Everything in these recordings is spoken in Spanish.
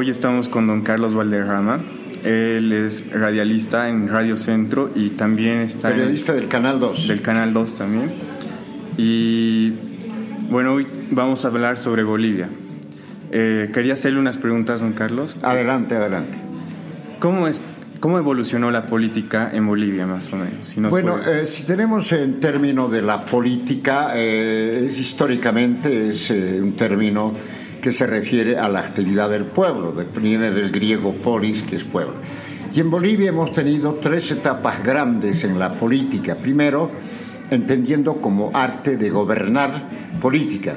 Hoy estamos con don Carlos Valderrama. Él es radialista en Radio Centro y también está... Periodista del Canal 2. Del Canal 2 también. Y bueno, hoy vamos a hablar sobre Bolivia. Eh, quería hacerle unas preguntas, don Carlos. Adelante, adelante. ¿Cómo, es, ¿Cómo evolucionó la política en Bolivia, más o menos? bueno, eh, si tenemos en términos de la política, eh, es, históricamente es un término que se refiere a la actividad del pueblo, viene del griego polis, que es pueblo. Y en Bolivia hemos tenido tres etapas grandes en la política. Primero, entendiendo como arte de gobernar política.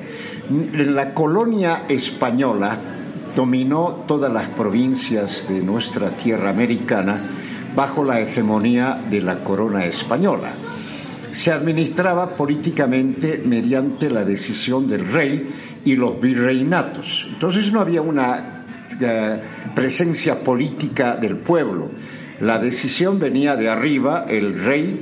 La colonia española dominó todas las provincias de nuestra tierra americana bajo la hegemonía de la corona española. Se administraba políticamente mediante la decisión del rey y los virreinatos. Entonces no había una eh, presencia política del pueblo. La decisión venía de arriba, el rey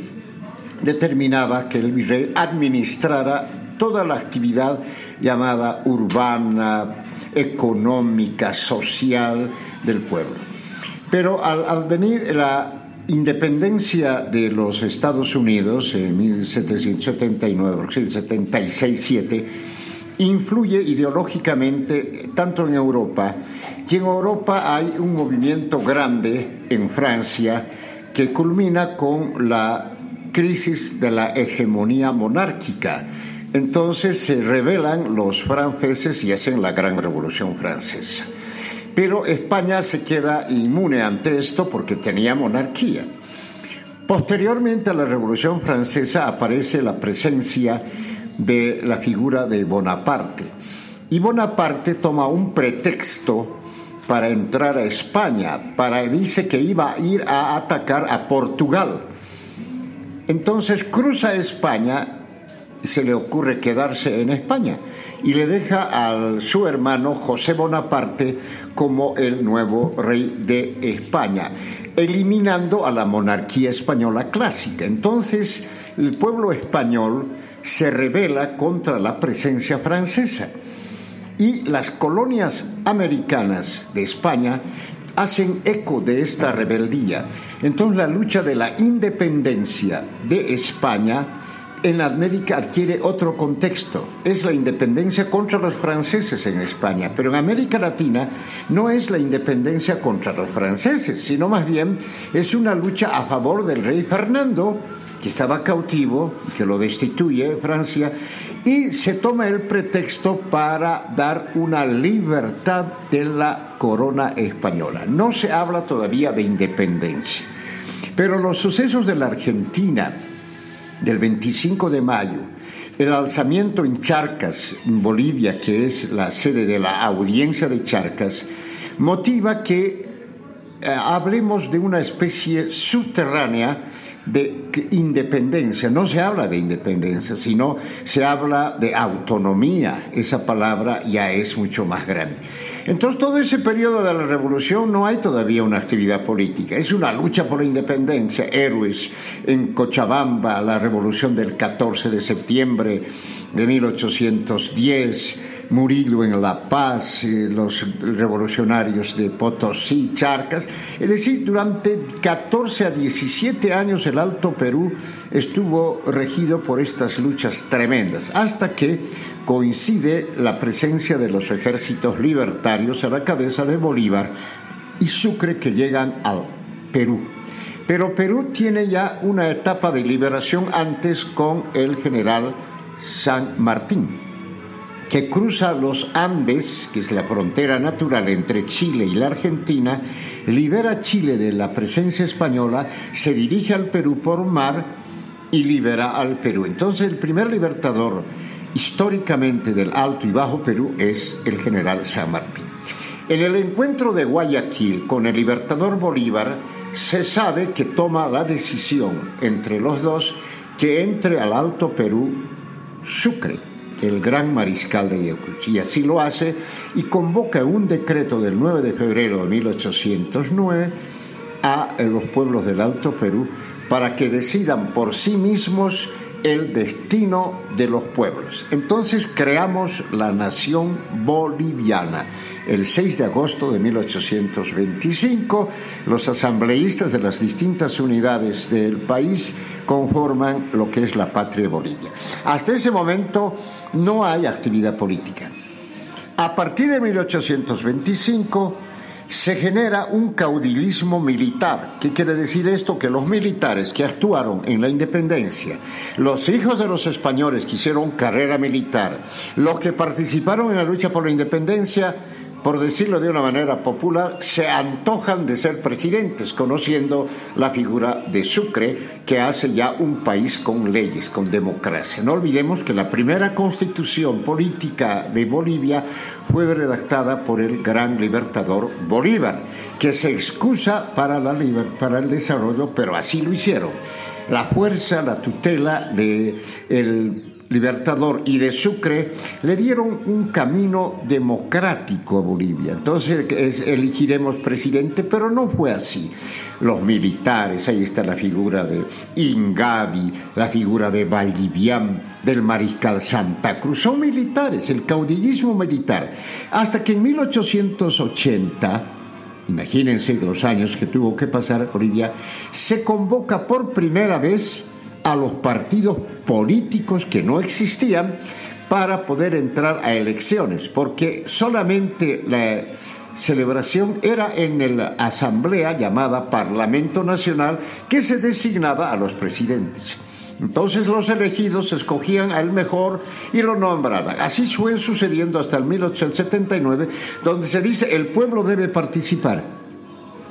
determinaba que el virrey administrara toda la actividad llamada urbana, económica, social del pueblo. Pero al, venir la independencia de los Estados Unidos en 1779, 76, 7, influye ideológicamente tanto en Europa, y en Europa hay un movimiento grande en Francia que culmina con la crisis de la hegemonía monárquica. Entonces se rebelan los franceses y hacen la gran revolución francesa. Pero España se queda inmune ante esto porque tenía monarquía. Posteriormente a la Revolución Francesa aparece la presencia de la figura de Bonaparte. Y Bonaparte toma un pretexto para entrar a España, para dice que iba a ir a atacar a Portugal. Entonces cruza España y se le ocurre quedarse en España y le deja a su hermano José Bonaparte como el nuevo rey de España, eliminando a la monarquía española clásica. Entonces el pueblo español se rebela contra la presencia francesa. Y las colonias americanas de España hacen eco de esta rebeldía. Entonces la lucha de la independencia de España en América adquiere otro contexto. Es la independencia contra los franceses en España, pero en América Latina no es la independencia contra los franceses, sino más bien es una lucha a favor del rey Fernando que estaba cautivo, que lo destituye Francia, y se toma el pretexto para dar una libertad de la corona española. No se habla todavía de independencia, pero los sucesos de la Argentina del 25 de mayo, el alzamiento en Charcas, en Bolivia, que es la sede de la audiencia de Charcas, motiva que hablemos de una especie subterránea de independencia. No se habla de independencia, sino se habla de autonomía. Esa palabra ya es mucho más grande. Entonces, todo ese periodo de la revolución no hay todavía una actividad política. Es una lucha por la independencia. Héroes en Cochabamba, la revolución del 14 de septiembre de 1810 Murillo en La Paz, eh, los revolucionarios de Potosí, Charcas. Es decir, durante 14 a 17 años el Alto Perú estuvo regido por estas luchas tremendas, hasta que coincide la presencia de los ejércitos libertarios a la cabeza de Bolívar y Sucre que llegan al Perú. Pero Perú tiene ya una etapa de liberación antes con el general San Martín que cruza los Andes, que es la frontera natural entre Chile y la Argentina, libera Chile de la presencia española, se dirige al Perú por mar y libera al Perú. Entonces el primer libertador históricamente del Alto y Bajo Perú es el general San Martín. En el encuentro de Guayaquil con el libertador Bolívar, se sabe que toma la decisión entre los dos que entre al Alto Perú Sucre el gran mariscal de Ayacucho. Y así lo hace y convoca un decreto del 9 de febrero de 1809 a los pueblos del Alto Perú para que decidan por sí mismos el destino de los pueblos. Entonces creamos la nación boliviana. El 6 de agosto de 1825, los asambleístas de las distintas unidades del país conforman lo que es la patria Bolivia. Hasta ese momento no hay actividad política. A partir de 1825, se genera un caudillismo militar. ¿Qué quiere decir esto? Que los militares que actuaron en la independencia, los hijos de los españoles que hicieron carrera militar, los que participaron en la lucha por la independencia, por decirlo de una manera popular, se antojan de ser presidentes, conociendo la figura de Sucre, que hace ya un país con leyes, con democracia. No olvidemos que la primera constitución política de Bolivia fue redactada por el gran libertador Bolívar, que se excusa para, la para el desarrollo, pero así lo hicieron. La fuerza, la tutela de el Libertador y de Sucre le dieron un camino democrático a Bolivia. Entonces elegiremos presidente, pero no fue así. Los militares, ahí está la figura de Ingavi, la figura de Valdivian, del mariscal Santa Cruz, son militares, el caudillismo militar. Hasta que en 1880 imagínense los años que tuvo que pasar Bolivia, se convoca por primera vez a los partidos políticos que no existían para poder entrar a elecciones, porque solamente la celebración era en la asamblea llamada Parlamento Nacional que se designaba a los presidentes. Entonces los elegidos escogían al mejor y lo nombraban. Así fue sucediendo hasta el 1879, donde se dice el pueblo debe participar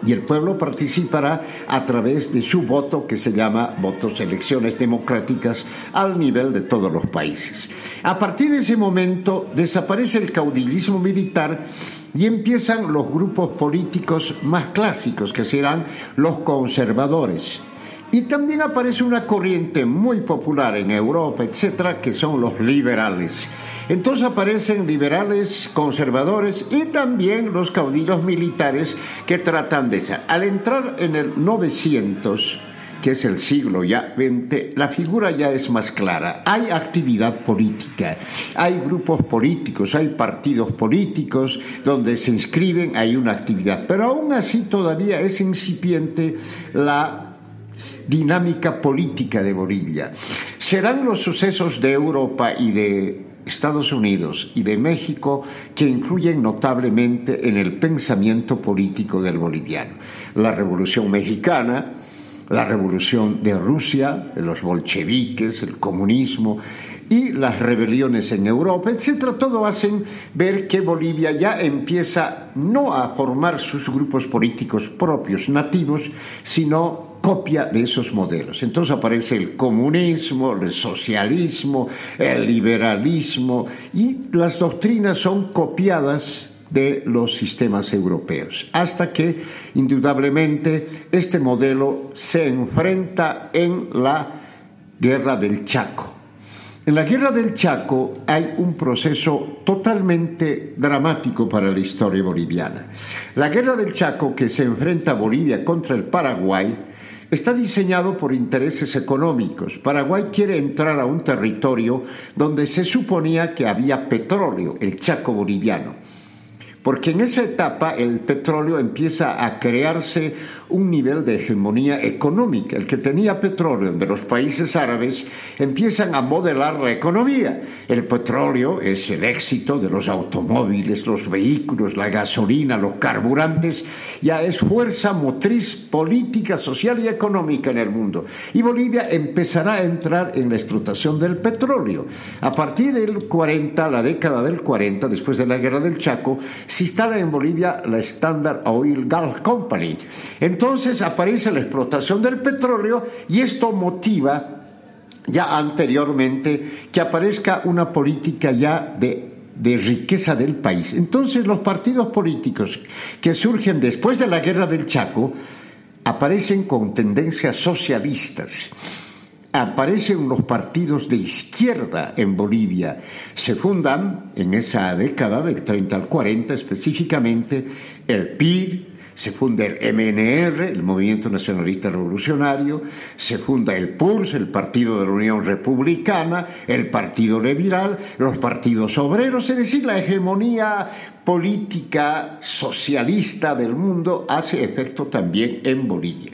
y el pueblo participará a través de su voto que se llama votos elecciones democráticas al nivel de todos los países. A partir de ese momento desaparece el caudillismo militar y empiezan los grupos políticos más clásicos que serán los conservadores y también aparece una corriente muy popular en Europa, etcétera, que son los liberales. Entonces aparecen liberales, conservadores y también los caudillos militares que tratan de ser. Al entrar en el 900, que es el siglo ya XX, la figura ya es más clara. Hay actividad política, hay grupos políticos, hay partidos políticos donde se inscriben, hay una actividad, pero aún así todavía es incipiente la dinámica política de Bolivia. Serán los sucesos de Europa y de Estados Unidos y de México que influyen notablemente en el pensamiento político del boliviano. La Revolución Mexicana, la Revolución de Rusia, los bolcheviques, el comunismo y las rebeliones en Europa, etcétera, todo hacen ver que Bolivia ya empieza no a formar sus grupos políticos propios nativos, sino copia de esos modelos. Entonces aparece el comunismo, el socialismo, el liberalismo y las doctrinas son copiadas de los sistemas europeos, hasta que indudablemente este modelo se enfrenta en la guerra del Chaco. En la guerra del Chaco hay un proceso totalmente dramático para la historia boliviana. La guerra del Chaco que se enfrenta Bolivia contra el Paraguay está diseñado por intereses económicos. Paraguay quiere entrar a un territorio donde se suponía que había petróleo, el Chaco boliviano. Porque en esa etapa el petróleo empieza a crearse un nivel de hegemonía económica. El que tenía petróleo de los países árabes empiezan a modelar la economía. El petróleo es el éxito de los automóviles, los vehículos, la gasolina, los carburantes, ya es fuerza motriz política, social y económica en el mundo. Y Bolivia empezará a entrar en la explotación del petróleo. A partir del 40, la década del 40, después de la guerra del Chaco, se instala en Bolivia la Standard Oil Gulf Company. Entonces aparece la explotación del petróleo y esto motiva ya anteriormente que aparezca una política ya de, riqueza del país. Entonces los partidos políticos que surgen después de la guerra del Chaco aparecen con tendencias socialistas aparecen los partidos de izquierda en Bolivia. Se fundan en esa década del 30 al 40 específicamente el PIR, se funda el MNR, el Movimiento Nacionalista Revolucionario, se funda el PURS, el Partido de la Unión Republicana, el Partido Liberal, los partidos obreros, es decir, la hegemonía política socialista del mundo hace efecto también en Bolivia.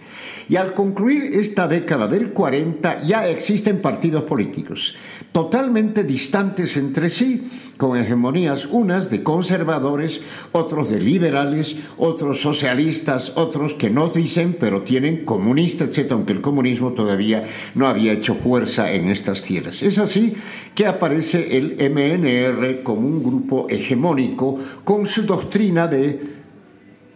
Y al concluir esta década del 40 ya existen partidos políticos totalmente distantes entre sí, con hegemonías unas de conservadores, otros de liberales, otros socialistas, otros que no dicen pero tienen comunista, etc., aunque el comunismo todavía no había hecho fuerza en estas tierras. Es así que aparece el MNR como un grupo hegemónico con su doctrina de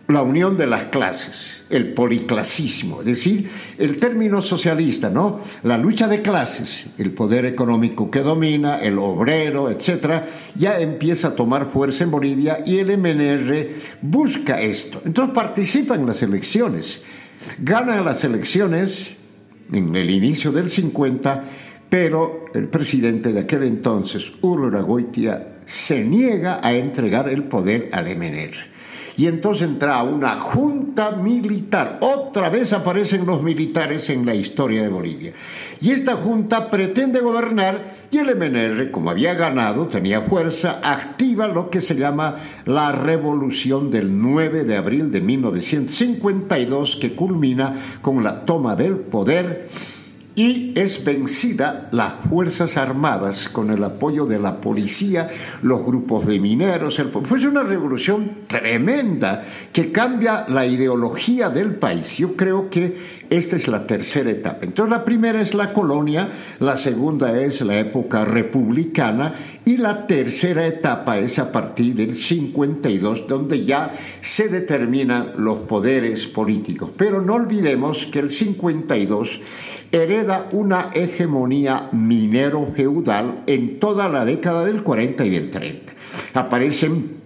la unión de las clases, el policlasismo, es decir, el término socialista, ¿no? La lucha de clases, el poder económico que domina, el obrero, etcétera, ya empieza a tomar fuerza en Bolivia y el MNR busca esto. Entonces participa en las elecciones, gana las elecciones en el inicio del 50, pero el presidente de aquel entonces, Urra Goitia, se niega a entregar el poder al MNR y entonces entra una junta militar. Otra vez aparecen los militares en la historia de Bolivia. Y esta junta pretende gobernar y el MNR, como había ganado, tenía fuerza, activa lo que se llama la revolución del 9 de abril de 1952 que culmina con la toma del poder y es vencida las Fuerzas Armadas con el apoyo de la policía, los grupos de mineros. El... Fue una revolución tremenda que cambia la ideología del país. Yo creo que esta es la tercera etapa. Entonces la primera es la colonia, la segunda es la época republicana y la tercera etapa es a partir del 52 donde ya se determinan los poderes políticos. Pero no olvidemos que el 52 hereda una hegemonía minero-feudal en toda la década del 40 y del 30. Aparecen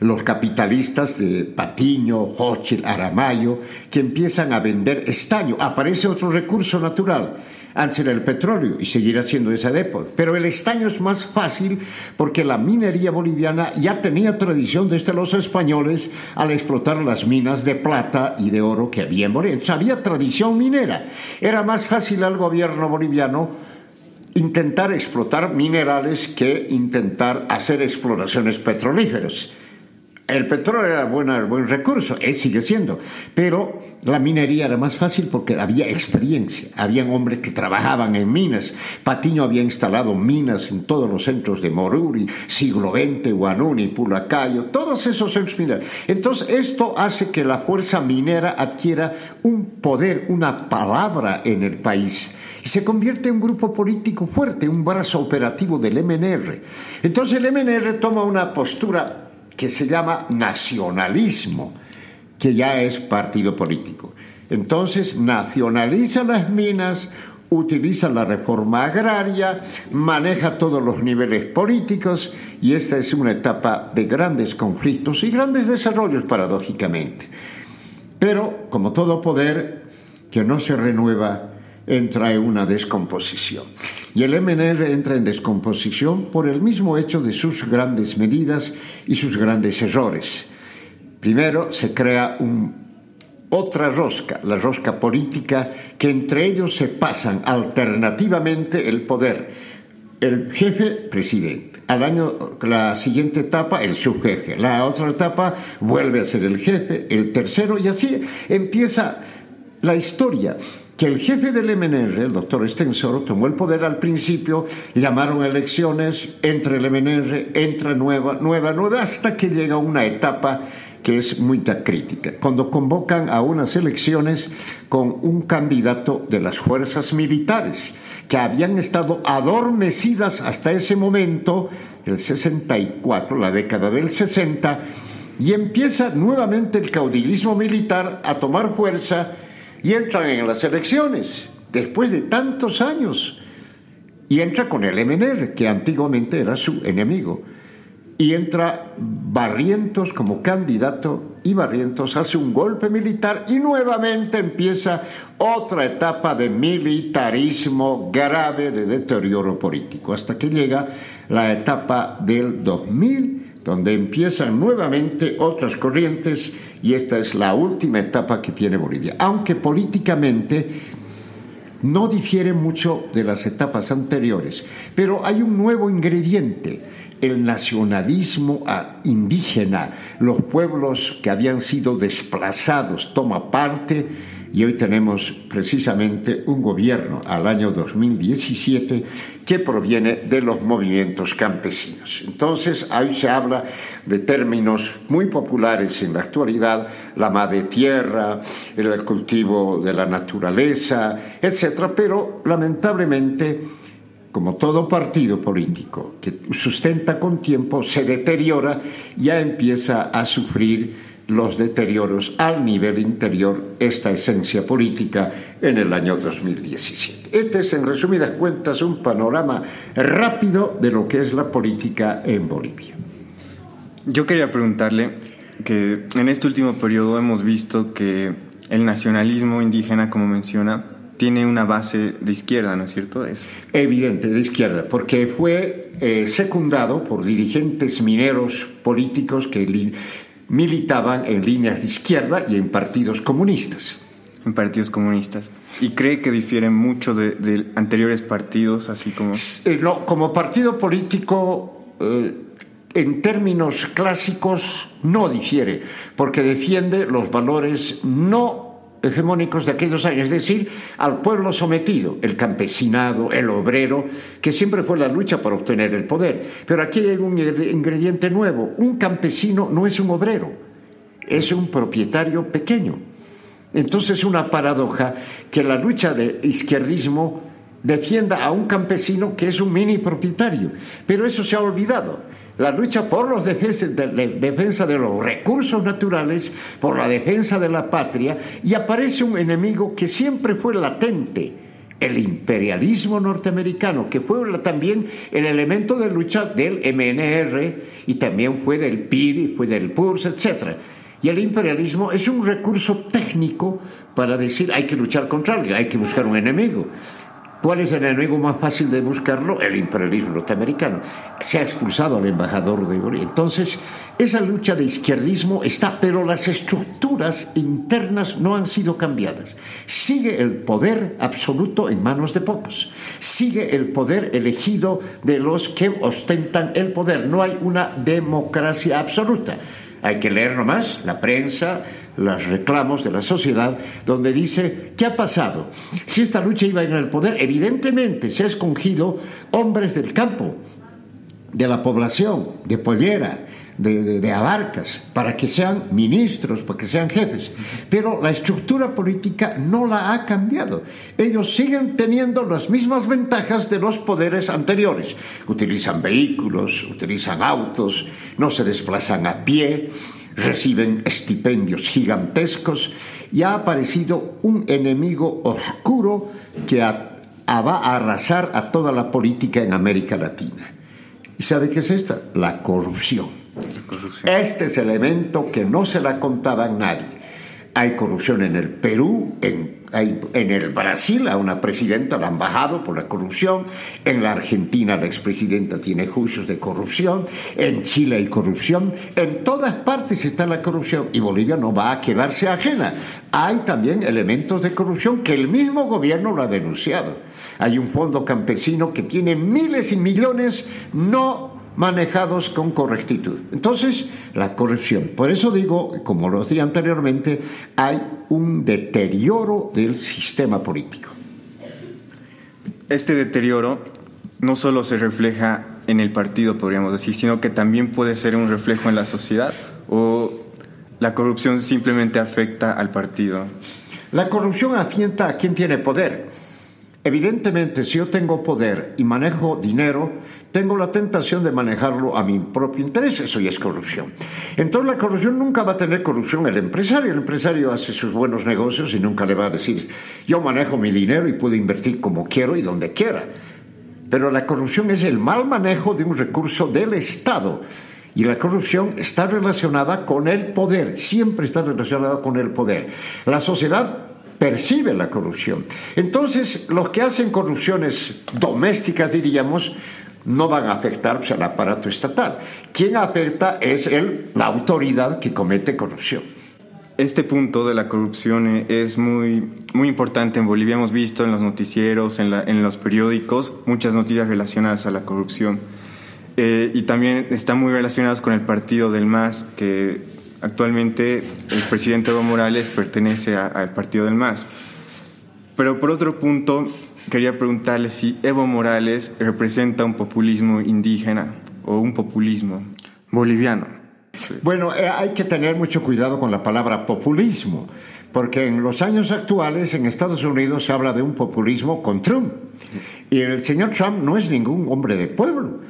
los capitalistas de Patiño, Hochil, Aramayo, que empiezan a vender estaño. Aparece otro recurso natural antes el petróleo y seguirá siendo esa depot. Pero el estaño es más fácil porque la minería boliviana ya tenía tradición desde los españoles al explotar las minas de plata y de oro que había en Bolivia. Entonces había tradición minera. Era más fácil al gobierno boliviano intentar explotar minerales que intentar hacer exploraciones petrolíferas. El petróleo era buena, buen recurso, él sigue siendo, pero la minería era más fácil porque había experiencia, habían hombres que trabajaban en minas. Patiño había instalado minas en todos los centros de Moruri, siglo XX, Guanuni, Pulacayo, todos esos centros mineros. Entonces, esto hace que la fuerza minera adquiera un poder, una palabra en el país y se convierte en un grupo político fuerte, un brazo operativo del MNR. Entonces, el MNR toma una postura que se llama nacionalismo, que ya es partido político. Entonces nacionaliza las minas, utiliza la reforma agraria, maneja todos los niveles políticos y esta es una etapa de grandes conflictos y grandes desarrollos paradójicamente. Pero, como todo poder que no se renueva, entra en una descomposición. Y el MNR entra en descomposición por el mismo hecho de sus grandes medidas y sus grandes errores. Primero se crea otra rosca, la rosca política, que entre ellos se pasan alternativamente el poder. El jefe, presidente. Al año, la siguiente etapa, el subjefe. La otra etapa vuelve a ser el jefe, el tercero, y así empieza la historia que el jefe del MNR, el doctor Estensoro, tomó el poder al principio, llamaron elecciones, entra el MNR, entra nueva, nueva, nueva, hasta que llega una etapa que es muy crítica, cuando convocan a unas elecciones con un candidato de las fuerzas militares, que habían estado adormecidas hasta ese momento, el 64, la década del 60, y empieza nuevamente el caudillismo militar a tomar fuerza y entran en las elecciones después de tantos años y entra con el MNR, que antiguamente era su enemigo. y entra Barrientos como candidato y Barrientos hace un golpe militar y nuevamente empieza otra etapa de militarismo grave, de deterioro político, hasta que llega la etapa del 2000, donde empiezan nuevamente otras corrientes y esta es la última etapa que tiene Bolivia. Aunque políticamente no difiere mucho de las etapas anteriores, pero hay un nuevo ingrediente el nacionalismo indígena, los pueblos que habían sido desplazados, toma parte y hoy tenemos precisamente un gobierno al año 2017 que proviene de los movimientos campesinos. Entonces, ahí se habla de términos muy populares en la actualidad, la madre tierra, el cultivo de la naturaleza, etcétera, pero lamentablemente como todo partido político que sustenta con tiempo, se deteriora, ya empieza a sufrir los deterioros al nivel interior esta esencia política en el año 2017. Este es, en resumidas cuentas, un panorama rápido de lo que es la política en Bolivia. Yo quería preguntarle que en este último periodo hemos visto que el nacionalismo indígena, como menciona, tiene una base de izquierda, ¿no es cierto? Es evidente, de izquierda, porque fue eh, secundado por dirigentes mineros políticos que militaban en líneas de izquierda y en partidos comunistas. En partidos comunistas. ¿Y cree que difieren mucho de, anteriores partidos, así como...? Eh, como partido político... Eh, en términos clásicos no difiere, porque defiende los valores no hegemónicos de aquellos años, es decir, al pueblo sometido, el campesinado, el obrero, que siempre fue la lucha para obtener el poder. Pero aquí hay un ingrediente nuevo, un campesino no es un obrero, es un propietario pequeño. Entonces una paradoja que la lucha del izquierdismo defienda a un campesino que es un mini propietario, pero eso se ha olvidado la lucha por la defensa de los recursos naturales, por la defensa de la patria, y aparece un enemigo que siempre fue latente, el imperialismo norteamericano, que fue también el elemento de lucha del MNR y también fue del PIB y fue del PURS, etc. Y el imperialismo es un recurso técnico para decir hay que luchar contra alguien, hay que buscar un enemigo. ¿Cuál es el enemigo más fácil de buscarlo? El imperialismo norteamericano. Se ha expulsado al embajador de Bolivia. Entonces, esa lucha de izquierdismo está, pero las estructuras internas no han sido cambiadas. Sigue el poder absoluto en manos de pocos. Sigue el poder elegido de los que ostentan el poder. No hay una democracia absoluta. Hay que leer nomás la prensa, los reclamos de la sociedad, donde dice, ¿qué ha pasado? Si esta lucha iba en el poder, evidentemente se ha escogido hombres del campo, de la población, de Pollera, de, Abarcas, para que sean ministros, para que sean jefes. Pero la estructura política no la ha cambiado. Ellos siguen teniendo las mismas ventajas de los poderes anteriores. Utilizan vehículos, utilizan autos, no se desplazan a pie, reciben estipendios gigantescos y ha aparecido un enemigo oscuro que va a arrasar a toda la política en América Latina. ¿Y sabe qué es esta? La corrupción. Este es el elemento que no se la contaba a nadie. Hay corrupción en el Perú, en, en el Brasil, a una presidenta la han bajado por la corrupción, en la Argentina la expresidenta tiene juicios de corrupción, en Chile hay corrupción, en todas partes está la corrupción y Bolivia no va a quedarse ajena. Hay también elementos de corrupción que el mismo gobierno lo ha denunciado. Hay un fondo campesino que tiene miles y millones no manejados con correctitud. Entonces, la corrección. Por eso digo, como lo decía anteriormente, hay un deterioro del sistema político. Este deterioro no solo se refleja en el partido, podríamos decir, sino que también puede ser un reflejo en la sociedad o la corrupción simplemente afecta al partido. La corrupción afecta a quien tiene poder. Evidentemente, si yo tengo poder y manejo dinero, tengo la tentación de manejarlo a mi propio interés. Eso ya es corrupción. Entonces, la corrupción nunca va a tener corrupción el empresario. El empresario hace sus buenos negocios y nunca le va a decir, yo manejo mi dinero y puedo invertir como quiero y donde quiera. Pero la corrupción es el mal manejo de un recurso del Estado. Y la corrupción está relacionada con el poder, siempre está relacionada con el poder. La sociedad percibe la corrupción. Entonces, los que hacen corrupciones domésticas, diríamos, no van a afectar pues, al aparato estatal. Quien afecta es el, la autoridad que comete corrupción. Este punto de la corrupción es muy, muy importante en Bolivia. Hemos visto en los noticieros, en, en los periódicos, muchas noticias relacionadas a la corrupción. Eh, y también están muy relacionadas con el partido del MAS, que actualmente el presidente Evo Morales pertenece al partido del MAS. Pero por otro punto, quería preguntarle si Evo Morales representa un populismo indígena o un populismo boliviano. Bueno, eh, hay que tener mucho cuidado con la palabra populismo, porque en los años actuales en Estados Unidos se habla de un populismo con Trump. Y el señor Trump no es ningún hombre de pueblo.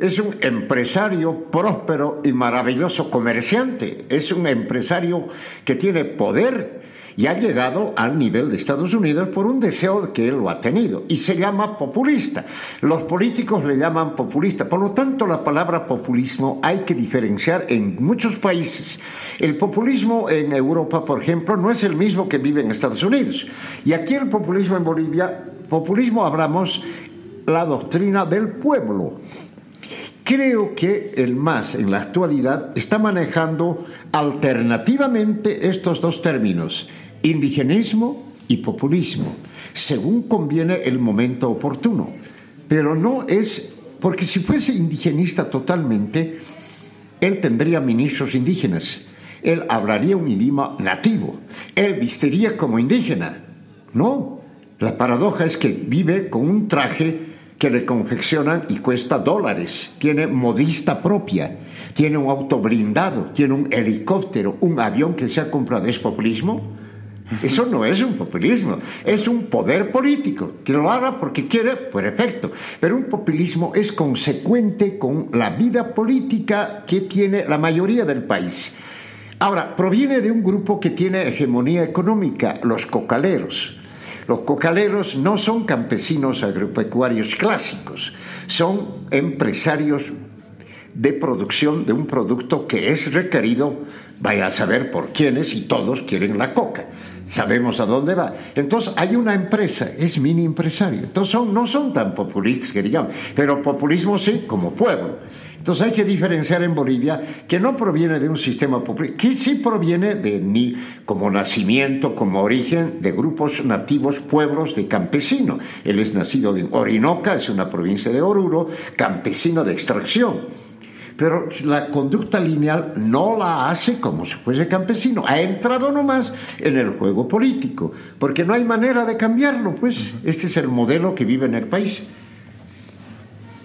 Es un empresario próspero y maravilloso comerciante. Es un empresario que tiene poder y ha llegado al nivel de Estados Unidos por un deseo que él lo ha tenido y se llama populista. Los políticos le llaman populista. Por lo tanto, la palabra populismo hay que diferenciar en muchos países. El populismo en Europa, por ejemplo, no es el mismo que vive en Estados Unidos. Y aquí el populismo en Bolivia, populismo hablamos la doctrina del pueblo. Creo que el MAS en la actualidad está manejando alternativamente estos dos términos, indigenismo y populismo, según conviene el momento oportuno. Pero no es, porque si fuese indigenista totalmente, él tendría ministros indígenas, él hablaría un idioma nativo, él vistiría como indígena. No, la paradoja es que vive con un traje que le confeccionan y cuesta dólares. Tiene modista propia, tiene un auto blindado, tiene un helicóptero, un avión que se ha comprado. ¿Es populismo? Eso no es un populismo, es un poder político que lo haga porque quiere, por efecto. Pero un populismo es consecuente con la vida política que tiene la mayoría del país. Ahora, proviene de un grupo que tiene hegemonía económica, los cocaleros. Los cocaleros no son campesinos agropecuarios clásicos, son empresarios de producción de un producto que es requerido, vaya a saber por quiénes y todos quieren la coca. Sabemos a dónde va. Entonces hay una empresa, es mini empresario. Entonces no son tan populistas que digamos, pero populismo sí como pueblo. Entonces hay que diferenciar en Bolivia que no proviene de un sistema popular, que sí proviene de ni como nacimiento, como origen de grupos nativos, pueblos de campesino. Él es nacido en Orinoca, es una provincia de Oruro, campesino de extracción. Pero la conducta lineal no la hace como si fuese campesino. Ha entrado nomás en el juego político, porque no hay manera de cambiarlo, pues. Este es el modelo que vive en el país.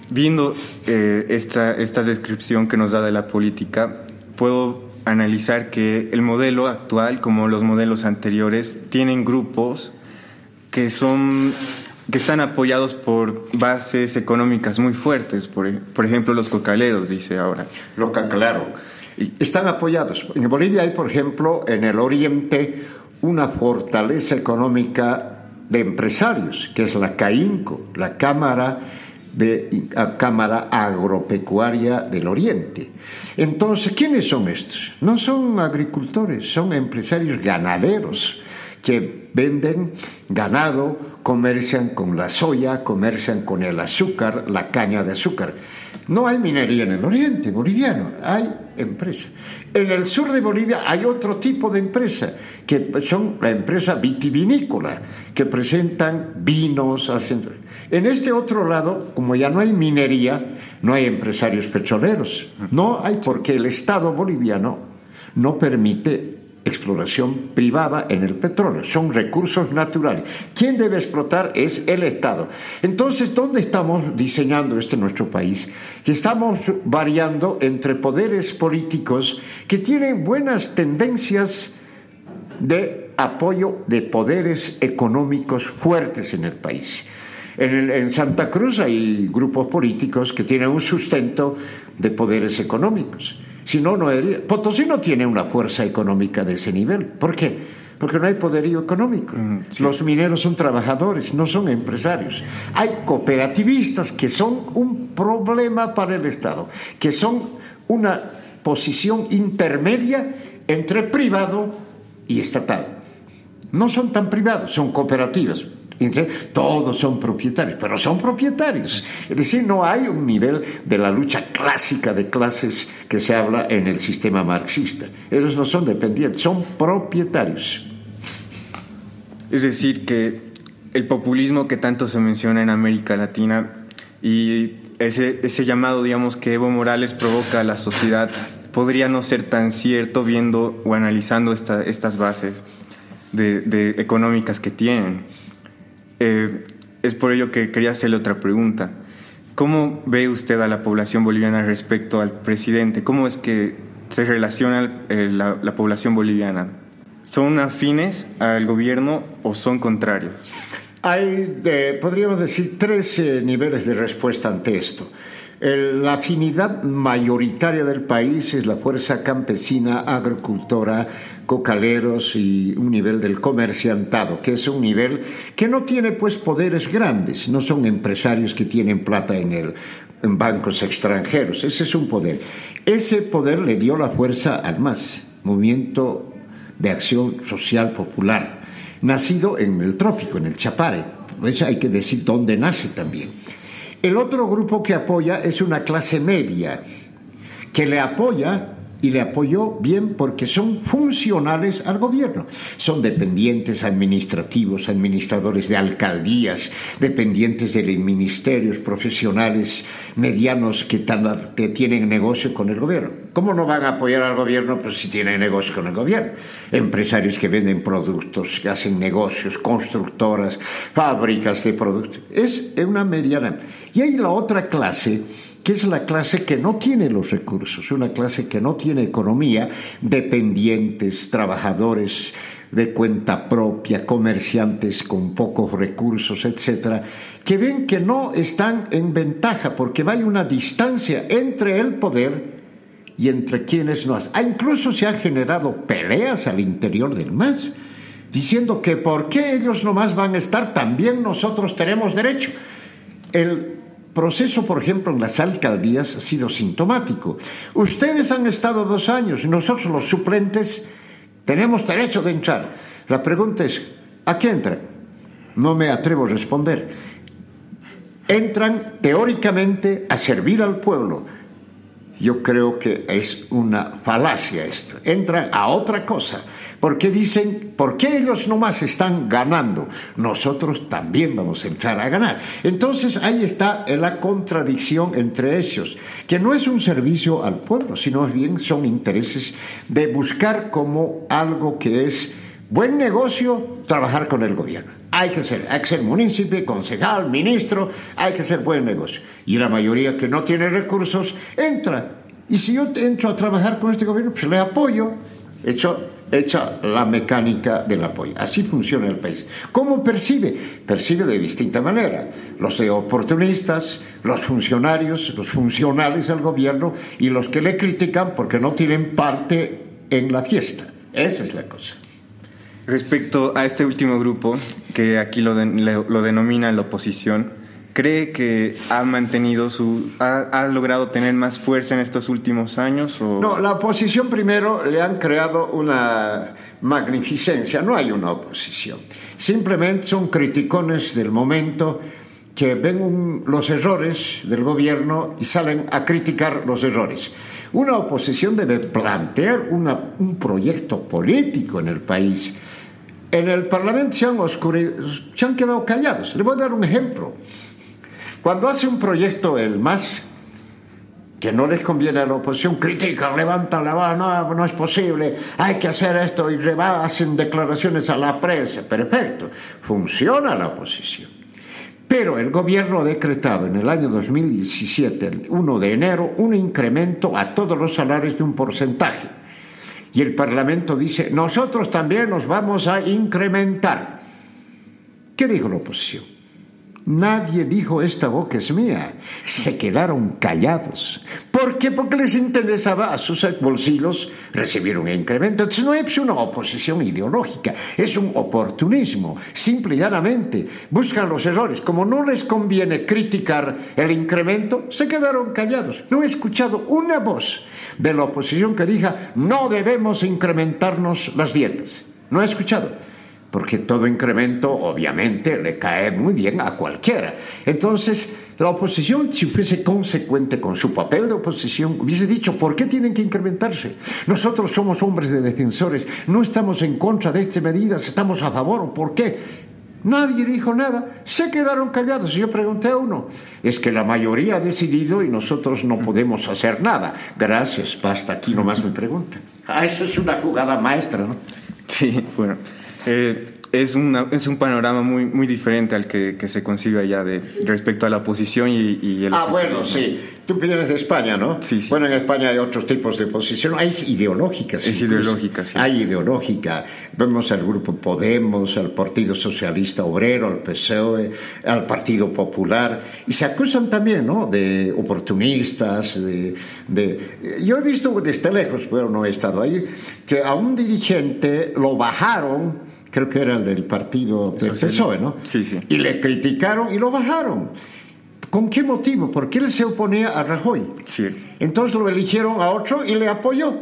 Viendo eh, esta, esta descripción que nos da de la política, puedo analizar que el modelo actual, como los modelos anteriores, tienen grupos que son que están apoyados por bases económicas muy fuertes, por, por ejemplo los cocaleros, dice ahora. Los claro. Están apoyados. En Bolivia hay, por ejemplo, en el oriente una fortaleza económica de empresarios, que es la CAINCO, la Cámara de Cámara Agropecuaria del Oriente. Entonces, ¿quiénes son estos? No son agricultores, son empresarios ganaderos que venden ganado, comercian con la soya, comercian con el azúcar, la caña de azúcar. No hay minería en el oriente boliviano, hay empresa. En el sur de Bolivia hay otro tipo de empresa, que son la empresa vitivinícola, que presentan vinos, hacen en este otro lado, como ya no hay minería, no hay empresarios petroleros. No hay porque el Estado boliviano no permite exploración privada en el petróleo. Son recursos naturales. ¿Quién debe explotar? Es el Estado. Entonces, ¿dónde estamos diseñando este nuestro país? Que estamos variando entre poderes políticos que tienen buenas tendencias de apoyo de poderes económicos fuertes en el país. En, Santa Cruz hay grupos políticos que tienen un sustento de poderes económicos. Si no, no Potosí no tiene una fuerza económica de ese nivel. ¿Por qué? Porque no hay poderío económico. Mm, Los mineros son trabajadores, no son empresarios. Hay cooperativistas que son un problema para el Estado, que son una posición intermedia entre privado y estatal. No son tan privados, son cooperativas. Todos son propietarios, pero son propietarios. Es decir, no hay un nivel de la lucha clásica de clases que se habla en el sistema marxista. Ellos no son dependientes, son propietarios. Es decir, que el populismo que tanto se menciona en América Latina y ese, ese llamado, digamos, que Evo Morales provoca a la sociedad podría no ser tan cierto viendo o analizando estas bases de, económicas que tienen. Eh, es por ello que quería hacerle otra pregunta. ¿Cómo ve usted a la población boliviana respecto al presidente? ¿Cómo es que se relaciona eh, la, población boliviana? ¿Son afines al gobierno o son contrarios? Hay, podríamos decir, tres eh, niveles de respuesta ante esto. La afinidad mayoritaria del país es la fuerza campesina, agricultora, cocaleros y un nivel del comerciantado, que es un nivel que no tiene pues poderes grandes, no son empresarios que tienen plata en, el, en bancos extranjeros, ese es un poder. Ese poder le dio la fuerza al MAS, Movimiento de Acción Social Popular, nacido en el trópico, en el Chapare, pues hay que decir dónde nace también. El otro grupo que apoya es una clase media, que le apoya y le apoyó bien porque son funcionales al gobierno. Son dependientes administrativos, administradores de alcaldías, dependientes de ministerios, profesionales medianos que, tienen negocio con el gobierno. ¿Cómo no van a apoyar al gobierno pues, si tienen negocio con el gobierno? Empresarios que venden productos, que hacen negocios, constructoras, fábricas de productos. Es una mediana. Y hay la otra clase que es la clase que no tiene los recursos, una clase que no tiene economía, dependientes, trabajadores de cuenta propia, comerciantes con pocos recursos, etcétera, que ven que no están en ventaja porque hay una distancia entre el poder y entre quienes no. Ah, incluso se han generado peleas al interior del MAS, diciendo que por qué ellos nomás van a estar, también nosotros tenemos derecho. El proceso, por ejemplo, en las alcaldías ha sido sintomático. Ustedes han estado dos años nosotros los suplentes tenemos derecho de entrar. La pregunta es, ¿a qué entran? No me atrevo a responder. Entran teóricamente a servir al pueblo, yo creo que es una falacia esto. Entran a otra cosa. Porque dicen, ¿por qué ellos nomás están ganando? Nosotros también vamos a entrar a ganar. Entonces ahí está la contradicción entre ellos, que no es un servicio al pueblo, sino bien son intereses de buscar como algo que es buen negocio trabajar con el gobierno. Hay que ser, hay que ser municipio, concejal, ministro, hay que ser buen negocio. Y la mayoría que no tiene recursos entra. Y si yo entro a trabajar con este gobierno, pues le apoyo. Hecho, hecha la mecánica del apoyo. Así funciona el país. ¿Cómo percibe? Percibe de distinta manera. Los oportunistas, los funcionarios, los funcionales al gobierno y los que le critican porque no tienen parte en la fiesta. Esa es la cosa. Respecto a este último grupo, que aquí lo, lo denomina la oposición, ¿cree que ha mantenido su. Ha, logrado tener más fuerza en estos últimos años? O... No, la oposición primero le han creado una magnificencia, no hay una oposición. Simplemente son criticones del momento que ven los errores del gobierno y salen a criticar los errores. Una oposición debe plantear un proyecto político en el país en el Parlamento se han, se han quedado callados. Le voy a dar un ejemplo. Cuando hace un proyecto el MAS, que no les conviene a la oposición, critican, levantan la mano, no, no es posible, hay que hacer esto y hacen declaraciones a la prensa. Perfecto, funciona la oposición. Pero el gobierno ha decretado en el año 2017, el 1 de enero, un incremento a todos los salarios de un porcentaje y el Parlamento dice, nosotros también nos vamos a incrementar. ¿Qué dijo la oposición? Nadie dijo esta boca es mía. Se quedaron callados. ¿Por ¿Por qué? Porque les interesaba a sus bolsillos recibir un incremento. Entonces no es una oposición ideológica, es un oportunismo, simple y llanamente. Buscan los errores. Como no les conviene criticar el incremento, se quedaron callados. No he escuchado una voz de la oposición que diga no debemos incrementarnos las dietas. No he escuchado porque todo incremento obviamente le cae muy bien a cualquiera. Entonces, la oposición, si fuese consecuente con su papel de oposición, hubiese dicho, ¿por qué tienen que incrementarse? Nosotros somos hombres de defensores, no estamos en contra de estas medidas, estamos a favor, ¿por qué? Nadie dijo nada, se quedaron callados. Yo pregunté a uno, es que la mayoría ha decidido y nosotros no podemos hacer nada. Gracias, basta aquí nomás me preguntan. Ah, eso es una jugada maestra, ¿no? Sí, bueno. Eh, es, una, es un panorama muy, muy diferente al que, que se concibe allá de, respecto a la oposición y, y el Ah, bueno, sí. Tú vienes de España, ¿no? Sí, sí. Bueno, en España hay otros tipos de oposición. Hay ideológicas. Es ideológica, sí. Hay ideológica. Vemos al grupo Podemos, al Partido Socialista Obrero, al PSOE, al Partido Popular. Y se acusan también, ¿no? De oportunistas, de... de... Yo he visto desde lejos, pero no he estado ahí, que a un dirigente lo bajaron creo que era el del partido del PSOE, ¿no? Sí, sí. Y le criticaron y lo bajaron. ¿Con qué motivo? Porque él se oponía a Rajoy. Sí. Entonces lo eligieron a otro y le apoyó.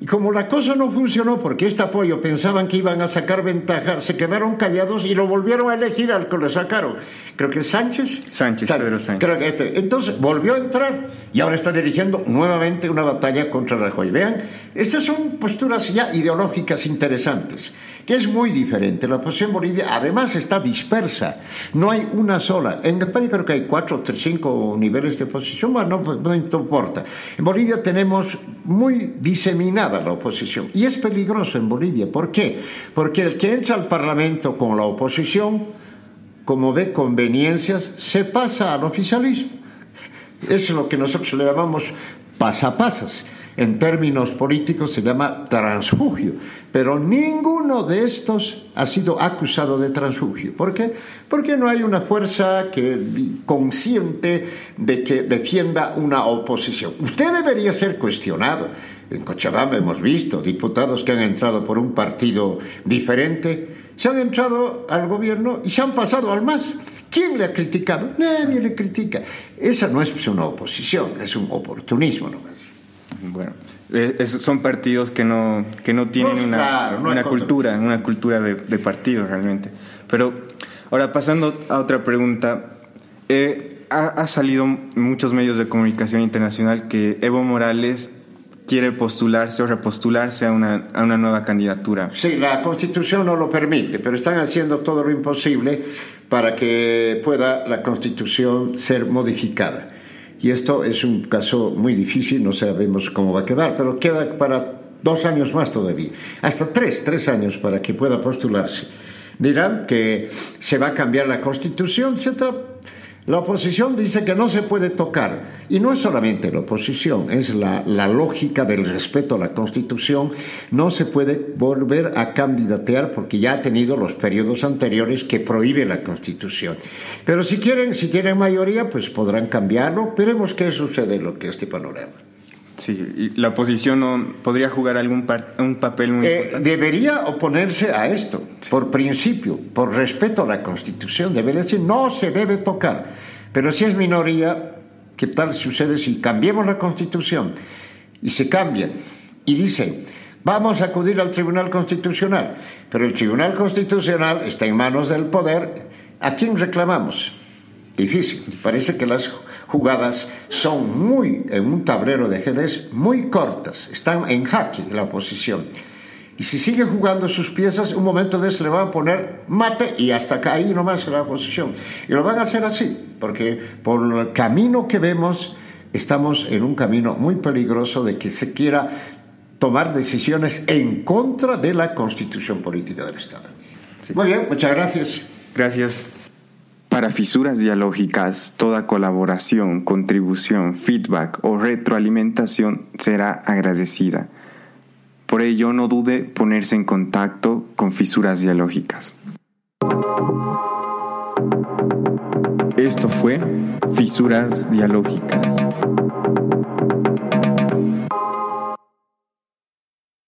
Y como la cosa no funcionó porque este apoyo pensaban que iban a sacar ventaja, se quedaron callados y lo volvieron a elegir al que lo sacaron. Creo que es Sánchez. Sánchez, Pedro Sánchez. Creo que este. Entonces volvió a entrar y ahora está dirigiendo nuevamente una batalla contra Rajoy. Vean, estas son posturas ya ideológicas interesantes que es muy diferente. La oposición en Bolivia además está dispersa, no hay una sola. En España creo que hay cuatro o cinco niveles de oposición, bueno, no, no importa. En Bolivia tenemos muy diseminada la oposición y es peligroso en Bolivia. ¿Por qué? Porque el que entra al Parlamento con la oposición, como ve conveniencias, se pasa al oficialismo. Es lo que nosotros le llamamos pasapasas en términos políticos se llama transfugio, pero ninguno de estos ha sido acusado de transfugio. ¿Por qué? Porque no hay una fuerza que consciente de que defienda una oposición. Usted debería ser cuestionado. En Cochabamba hemos visto diputados que han entrado por un partido diferente, se han entrado al gobierno y se han pasado al MAS. ¿Quién le ha criticado? Nadie le critica. Esa no es una oposición, es un oportunismo nomás. Bueno, eh, son partidos que no, que no tienen una, claro, no hay una cultura, una cultura de, de partido realmente. Pero ahora pasando a otra pregunta, eh, ha, ha salido muchos medios de comunicación internacional que Evo Morales quiere postularse o repostularse a una, a una nueva candidatura. Sí, la Constitución no lo permite, pero están haciendo todo lo imposible para que pueda la Constitución ser modificada. Y esto es un caso muy difícil, no sabemos cómo va a quedar, pero queda para dos años más todavía, hasta tres, tres años para que pueda postularse. Dirán que se va a cambiar la Constitución, etc. La oposición dice que no se puede tocar. Y no es solamente la oposición, es la, la lógica del respeto a la Constitución. No se puede volver a candidatear porque ya ha tenido los periodos anteriores que prohíbe la Constitución. Pero si quieren, si tienen mayoría, pues podrán cambiarlo. Veremos qué sucede en lo que este panorama. Sí, y la oposición no, podría jugar algún par- un papel muy Eh, importante. debería oponerse a esto, por principio, por respeto a la Constitución. Debería decir, no se debe tocar. Pero si es minoría, ¿qué tal sucede si cambiemos la Constitución? Y se cambia. Y dicen, vamos a acudir al Tribunal Constitucional. Pero el Tribunal Constitucional está en manos del poder. ¿A quién reclamamos? Difícil. Parece que las jugadas son muy, en un tablero de ajedrez, muy cortas. Están en jaque la oposición. Y si sigue jugando sus piezas, un momento de eso le van a poner mate y hasta acá ahí nomás la oposición. Y lo van a hacer así, porque por el camino que vemos, estamos en un camino muy peligroso de que se quiera tomar decisiones en contra de la constitución política del Estado. Muy bien, muchas gracias. Gracias. Para fisuras dialógicas, toda colaboración, contribución, feedback o retroalimentación será agradecida. Por ello, no dude ponerse en contacto con fisuras dialógicas. Esto fue Fisuras Dialógicas.